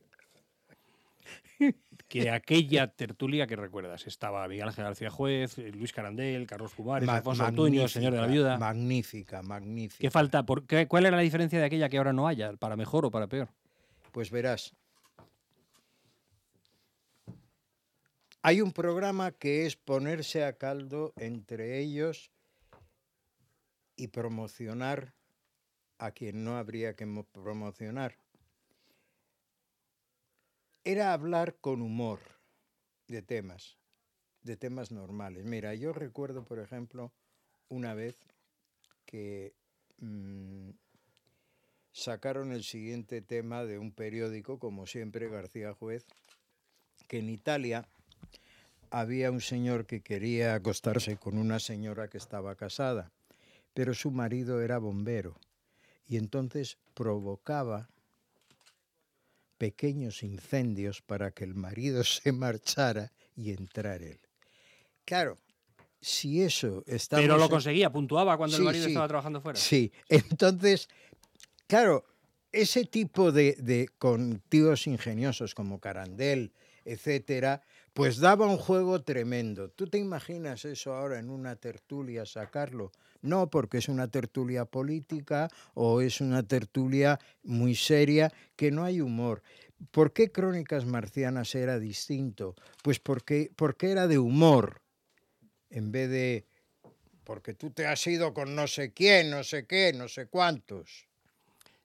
Que aquella tertulia que recuerdas, estaba Miguel Ángel García Juez, eh, Luis Carandel, Carlos Pumares, Ma- Alfonso el señor de la viuda. Magnífica, magnífica. ¿Qué falta? ¿Por qué- ¿Cuál era la diferencia de aquella que ahora no haya? ¿Para mejor o para peor? Pues verás. Hay un programa que es ponerse a caldo entre ellos y promocionar a quien no habría que mo- promocionar. Era hablar con humor de temas, de temas normales. Mira, yo recuerdo, por ejemplo, una vez que mm, sacaron el siguiente tema de un periódico, como siempre, García Juez, que en Italia había un señor que quería acostarse con una señora que estaba casada, pero su marido era bombero y entonces provocaba pequeños incendios para que el marido se marchara y entrar él. Claro, si eso está Pero lo conseguía, puntuaba cuando Sí, el marido sí. estaba trabajando fuera. Sí, entonces, claro, ese tipo de, de con tíos ingeniosos como Carandel, etcétera, pues daba un juego tremendo. ¿Tú te imaginas eso ahora en una tertulia sacarlo? No, porque es una tertulia política o es una tertulia muy seria que no hay humor. ¿Por qué Crónicas Marcianas era distinto? Pues porque, porque era de humor, en vez de porque tú te has ido con no sé quién, no sé qué, no sé cuántos.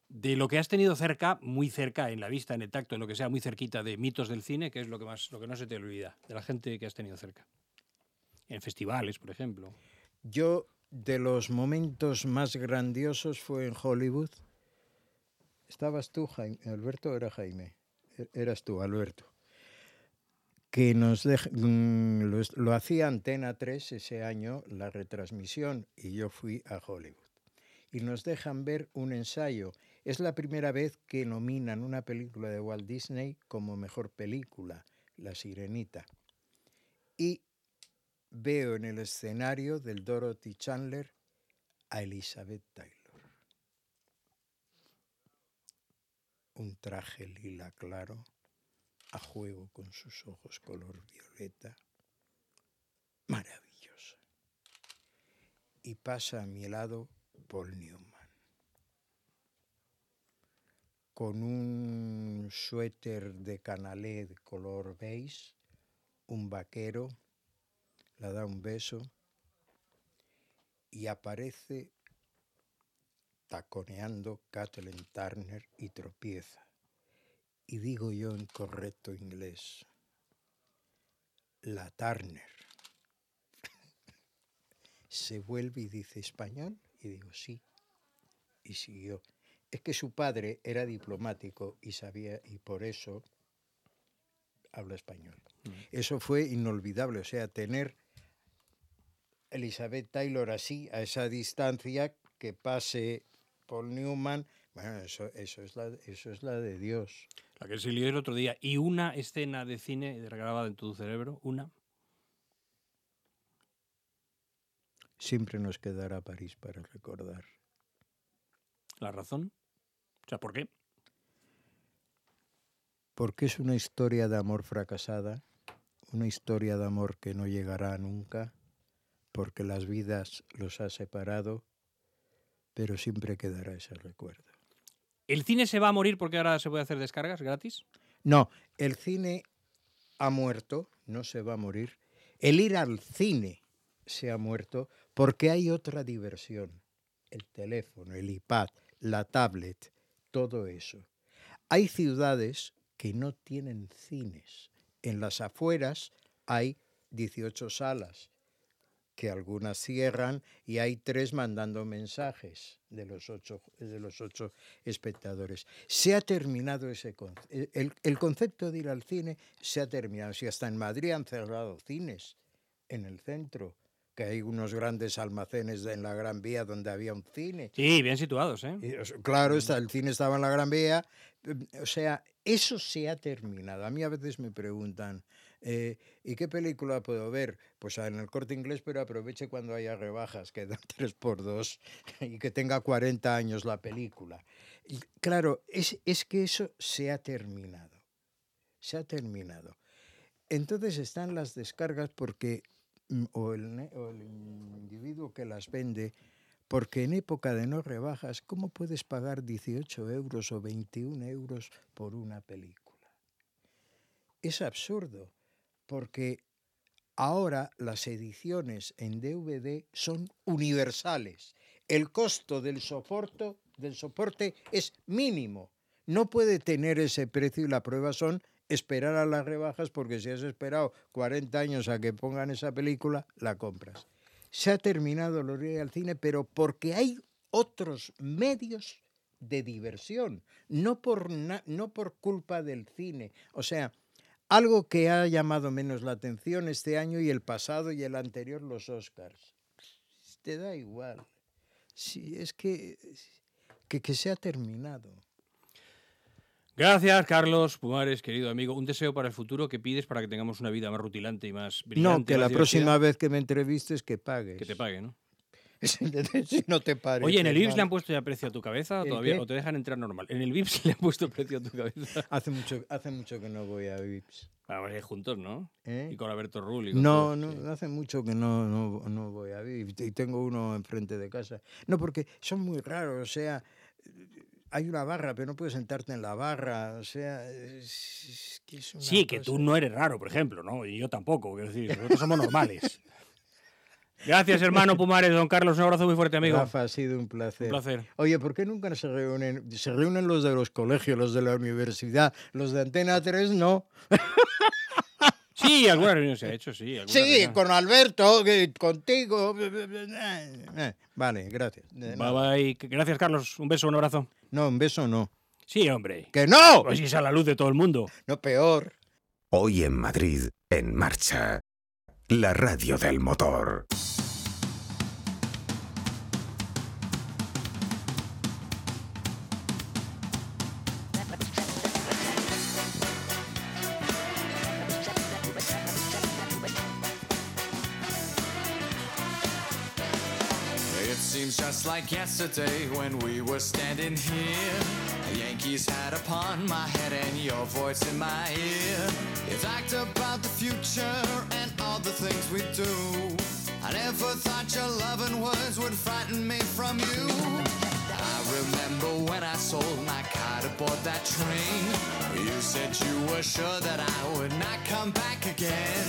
De lo que has tenido cerca, muy cerca, en la vista, en el tacto, en lo que sea, muy cerquita de mitos del cine, que es lo que más, lo que no se te olvida, de la gente que has tenido cerca. En festivales, por ejemplo. Yo, de los momentos más grandiosos fue en Hollywood. ¿Estabas tú, Jaime? Alberto era Jaime? E- Eras tú, Alberto. Que nos dej- mm, lo, lo hacía Antena 3 ese año, la retransmisión, y yo fui a Hollywood. Y nos dejan ver un ensayo. Es la primera vez que nominan una película de Walt Disney como mejor película, La Sirenita. Y veo en el escenario del Dorothy Chandler a Elizabeth Taylor. Un traje lila claro, a juego con sus ojos color violeta. Maravillosa. Y pasa a mi lado Paul Newman. Con un suéter de canalé color beige, un vaquero, le da un beso y aparece taconeando Kathleen Turner y tropieza. Y digo yo en correcto inglés, la Turner. Se vuelve y dice español y digo sí. Y siguió. Es que su padre era diplomático y sabía, y por eso habla español. Eso fue inolvidable, o sea, tener Elizabeth Taylor así, a esa distancia, que pase Paul Newman, bueno, eso, eso, es, la, eso es la de Dios. La que se lió el otro día. Y una escena de cine grabada en tu cerebro, una. Siempre nos quedará París para recordar. ¿La razón? O sea, ¿por qué? Porque es una historia de amor fracasada, una historia de amor que no llegará nunca, porque las vidas los ha separado, pero siempre quedará ese recuerdo. ¿El cine se va a morir porque ahora se puede hacer descargas gratis? No, el cine ha muerto, no se va a morir. El ir al cine se ha muerto porque hay otra diversión. El teléfono, el iPad, la tablet, todo eso. Hay ciudades que no tienen cines. En las afueras hay 18 salas, que algunas cierran y hay tres mandando mensajes de los ocho, de los ocho espectadores. Se ha terminado ese concepto. El, el concepto de ir al cine se ha terminado. Si hasta en Madrid han cerrado cines, en el centro, que hay unos grandes almacenes en la Gran Vía donde había un cine. Sí, bien situados, ¿eh? Y, claro, está, el cine estaba en la Gran Vía. eh, O sea, eso se ha terminado. A mí a veces me preguntan, eh, ¿y qué película puedo ver? Pues en el corte inglés, pero aproveche cuando haya rebajas, que dan 3 por 2 y que tenga 40 años la película. Claro, es, es que eso se ha terminado. Se ha terminado. Entonces están las descargas porque, mm, el, o el individuo que las vende, porque en época de no rebajas, ¿cómo puedes pagar 18 euros o 21 euros por una película? Es absurdo, porque ahora las ediciones en DVD son universales. El costo del soporte, del soporte es mínimo. No puede tener ese precio y la prueba son esperar a las rebajas porque si has esperado 40 años a que pongan esa película, la compras. Se ha terminado lo de ir al cine, pero porque hay otros medios de diversión, no por, no por culpa del cine. O sea, algo que ha llamado menos la atención este año y el pasado y el anterior, los Oscars. Te da igual. Sí, es que, que, que se ha terminado. Gracias, Carlos Pumares, querido amigo. Un deseo para el futuro que pides para que tengamos una vida más rutilante y más brillante. No, que la próxima vez que me entrevistes que pagues. Que te pague, ¿no? si no te. Oye, ¿en el VIPS le han puesto ya precio a tu cabeza o ¿El todavía o te dejan entrar normal? En el VIPS le han puesto precio a tu cabeza. Hace mucho, hace mucho que no voy a VIPS. Vamos a ir juntos, ¿no? ¿eh? Y con Alberto Rull. y con No, no, hace mucho que no, no, no voy a VIPS. Y tengo uno enfrente de casa. No, porque son muy raros. O sea, hay una barra, pero no puedes sentarte en la barra. O sea, es, que es una Sí, que tú no eres raro, por ejemplo, ¿no? Y yo tampoco, quiero decir, nosotros somos normales. Gracias, hermano Pumares, don Carlos, un abrazo muy fuerte, amigo. Rafa, ha sido un placer. Un placer. Oye, ¿por qué nunca se reúnen? Se reúnen los de los colegios, los de la universidad, los de Antena 3 no. Sí, alguna reunión se ha hecho, sí. Sí, reunión. con Alberto, que- contigo. Eh, Vale, gracias. Bye, bye. Gracias, Carlos. Un beso, un abrazo. No, un beso no. Sí, hombre. ¡Que no! Pues si es a la luz de todo el mundo. No, peor. Hoy en Madrid, en marcha. La radio del motor. Just like yesterday when we were standing here. A Yankees hat upon my head and your voice in my ear. You talked about the future and all the things we do. I never thought your loving words would frighten me from you. I remember when I sold my car to board that train. You said you were sure that I would not come back again.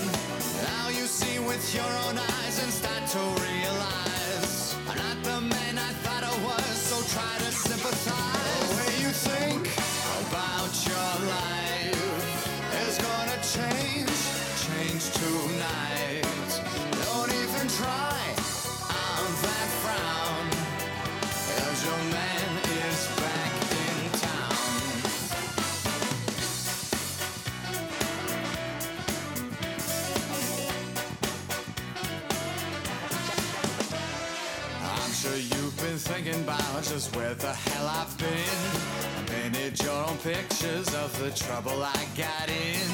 Now you see with your own eyes and start to realize I'm not the man I thought I was, so try to sympathize. The way you think about your life thinking about just where the hell I've been. I painted your own pictures of the trouble I got in.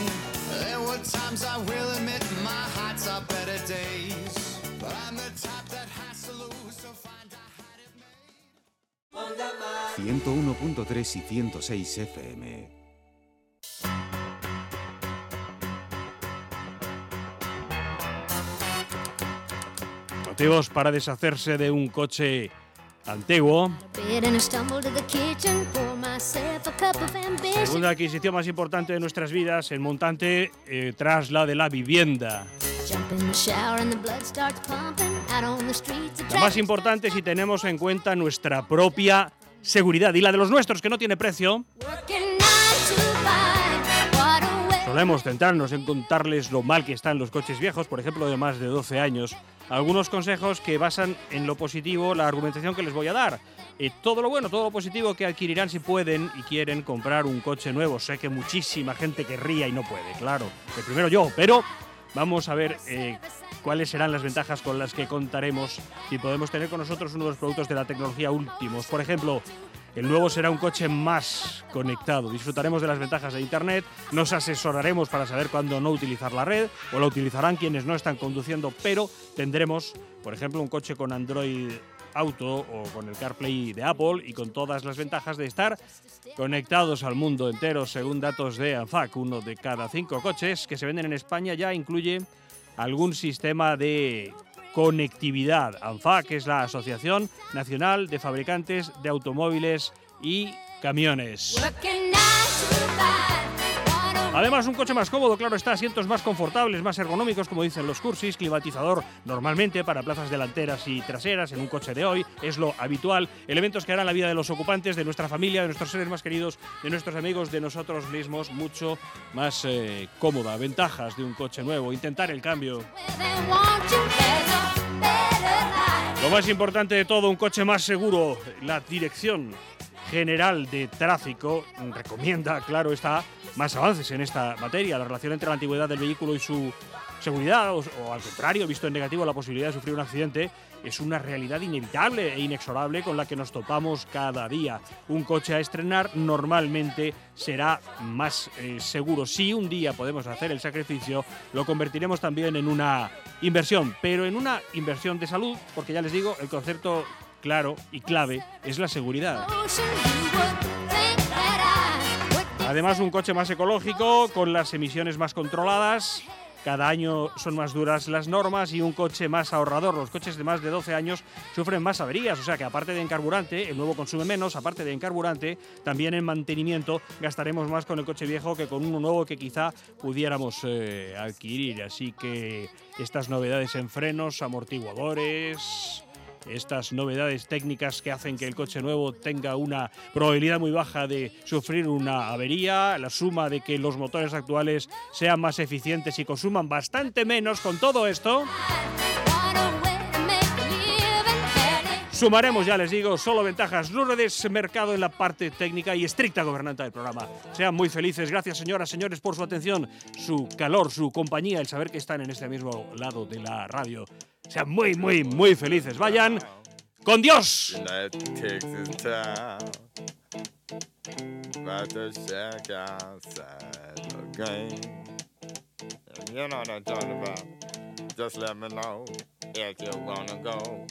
There were times I will admit my heart's are better days. But I'm the type that has to lose to find I had it made. 101.3 y 106 FM. Motivos para deshacerse de un coche antiguo. Segunda adquisición más importante de nuestras vidas, el montante eh, tras la de la vivienda. La más importante si tenemos en cuenta nuestra propia seguridad y la de los nuestros, que no tiene precio. Podemos centrarnos en contarles lo mal que están los coches viejos, por ejemplo, de más de 12 años. Algunos consejos que basan en lo positivo la argumentación que les voy a dar. Eh, todo lo bueno, todo lo positivo que adquirirán si pueden y quieren comprar un coche nuevo. Sé que muchísima gente querría y no puede, claro. El primero yo, pero vamos a ver eh, cuáles serán las ventajas con las que contaremos si podemos tener con nosotros uno de los productos de la tecnología últimos. Por ejemplo, el nuevo será un coche más conectado. Disfrutaremos de las ventajas de Internet, nos asesoraremos para saber cuándo no utilizar la red, o la utilizarán quienes no están conduciendo, pero tendremos, por ejemplo, un coche con Android Auto o con el CarPlay de Apple y con todas las ventajas de estar conectados al mundo entero, según datos de ANFAC. Uno de cada cinco coches que se venden en España ya incluye algún sistema de conectividad. ANFAC es la Asociación Nacional de Fabricantes de Automóviles y Camiones. Además, un coche más cómodo, claro está, asientos más confortables, más ergonómicos, como dicen los cursis, climatizador normalmente para plazas delanteras y traseras en un coche de hoy, es lo habitual. Elementos que harán la vida de los ocupantes, de nuestra familia, de nuestros seres más queridos, de nuestros amigos, de nosotros mismos, mucho más eh, cómoda. Ventajas de un coche nuevo, intentar el cambio. Lo más importante de todo, un coche más seguro, la dirección General de Tráfico recomienda, claro está, más avances en esta materia. La relación entre la antigüedad del vehículo y su seguridad, o, al contrario, visto en negativo la posibilidad de sufrir un accidente, es una realidad inevitable e inexorable con la que nos topamos cada día. Un coche a estrenar normalmente será más eh, seguro. Si un día podemos hacer el sacrificio, lo convertiremos también en una inversión, pero en una inversión de salud, porque ya les digo, el concepto claro y clave es la seguridad. Además, un coche más ecológico, con las emisiones más controladas. Cada año son más duras las normas y un coche más ahorrador. Los coches de más de 12 años sufren más averías, o sea que aparte de en carburante, el nuevo consume menos, aparte de en carburante, también en mantenimiento gastaremos más con el coche viejo que con uno nuevo que quizá pudiéramos eh, adquirir. Así que estas novedades en frenos, amortiguadores, estas novedades técnicas que hacen que el coche nuevo tenga una probabilidad muy baja de sufrir una avería, la suma de que los motores actuales sean más eficientes y consuman bastante menos con todo esto. Sumaremos, ya les digo, solo ventajas. No des mercado en la parte técnica y estricta gobernanta del programa. Sean muy felices. Gracias, señoras, señores, por su atención, su calor, su compañía, el saber que están en este mismo lado de la radio. Sean muy, muy, muy felices. Vayan con Dios. You know what I'm talking about. Just let me know if you wanna go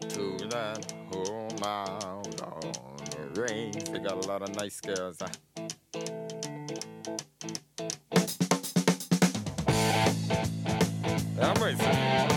to that whole mile on the range. They got a lot of nice girls. huh? yours.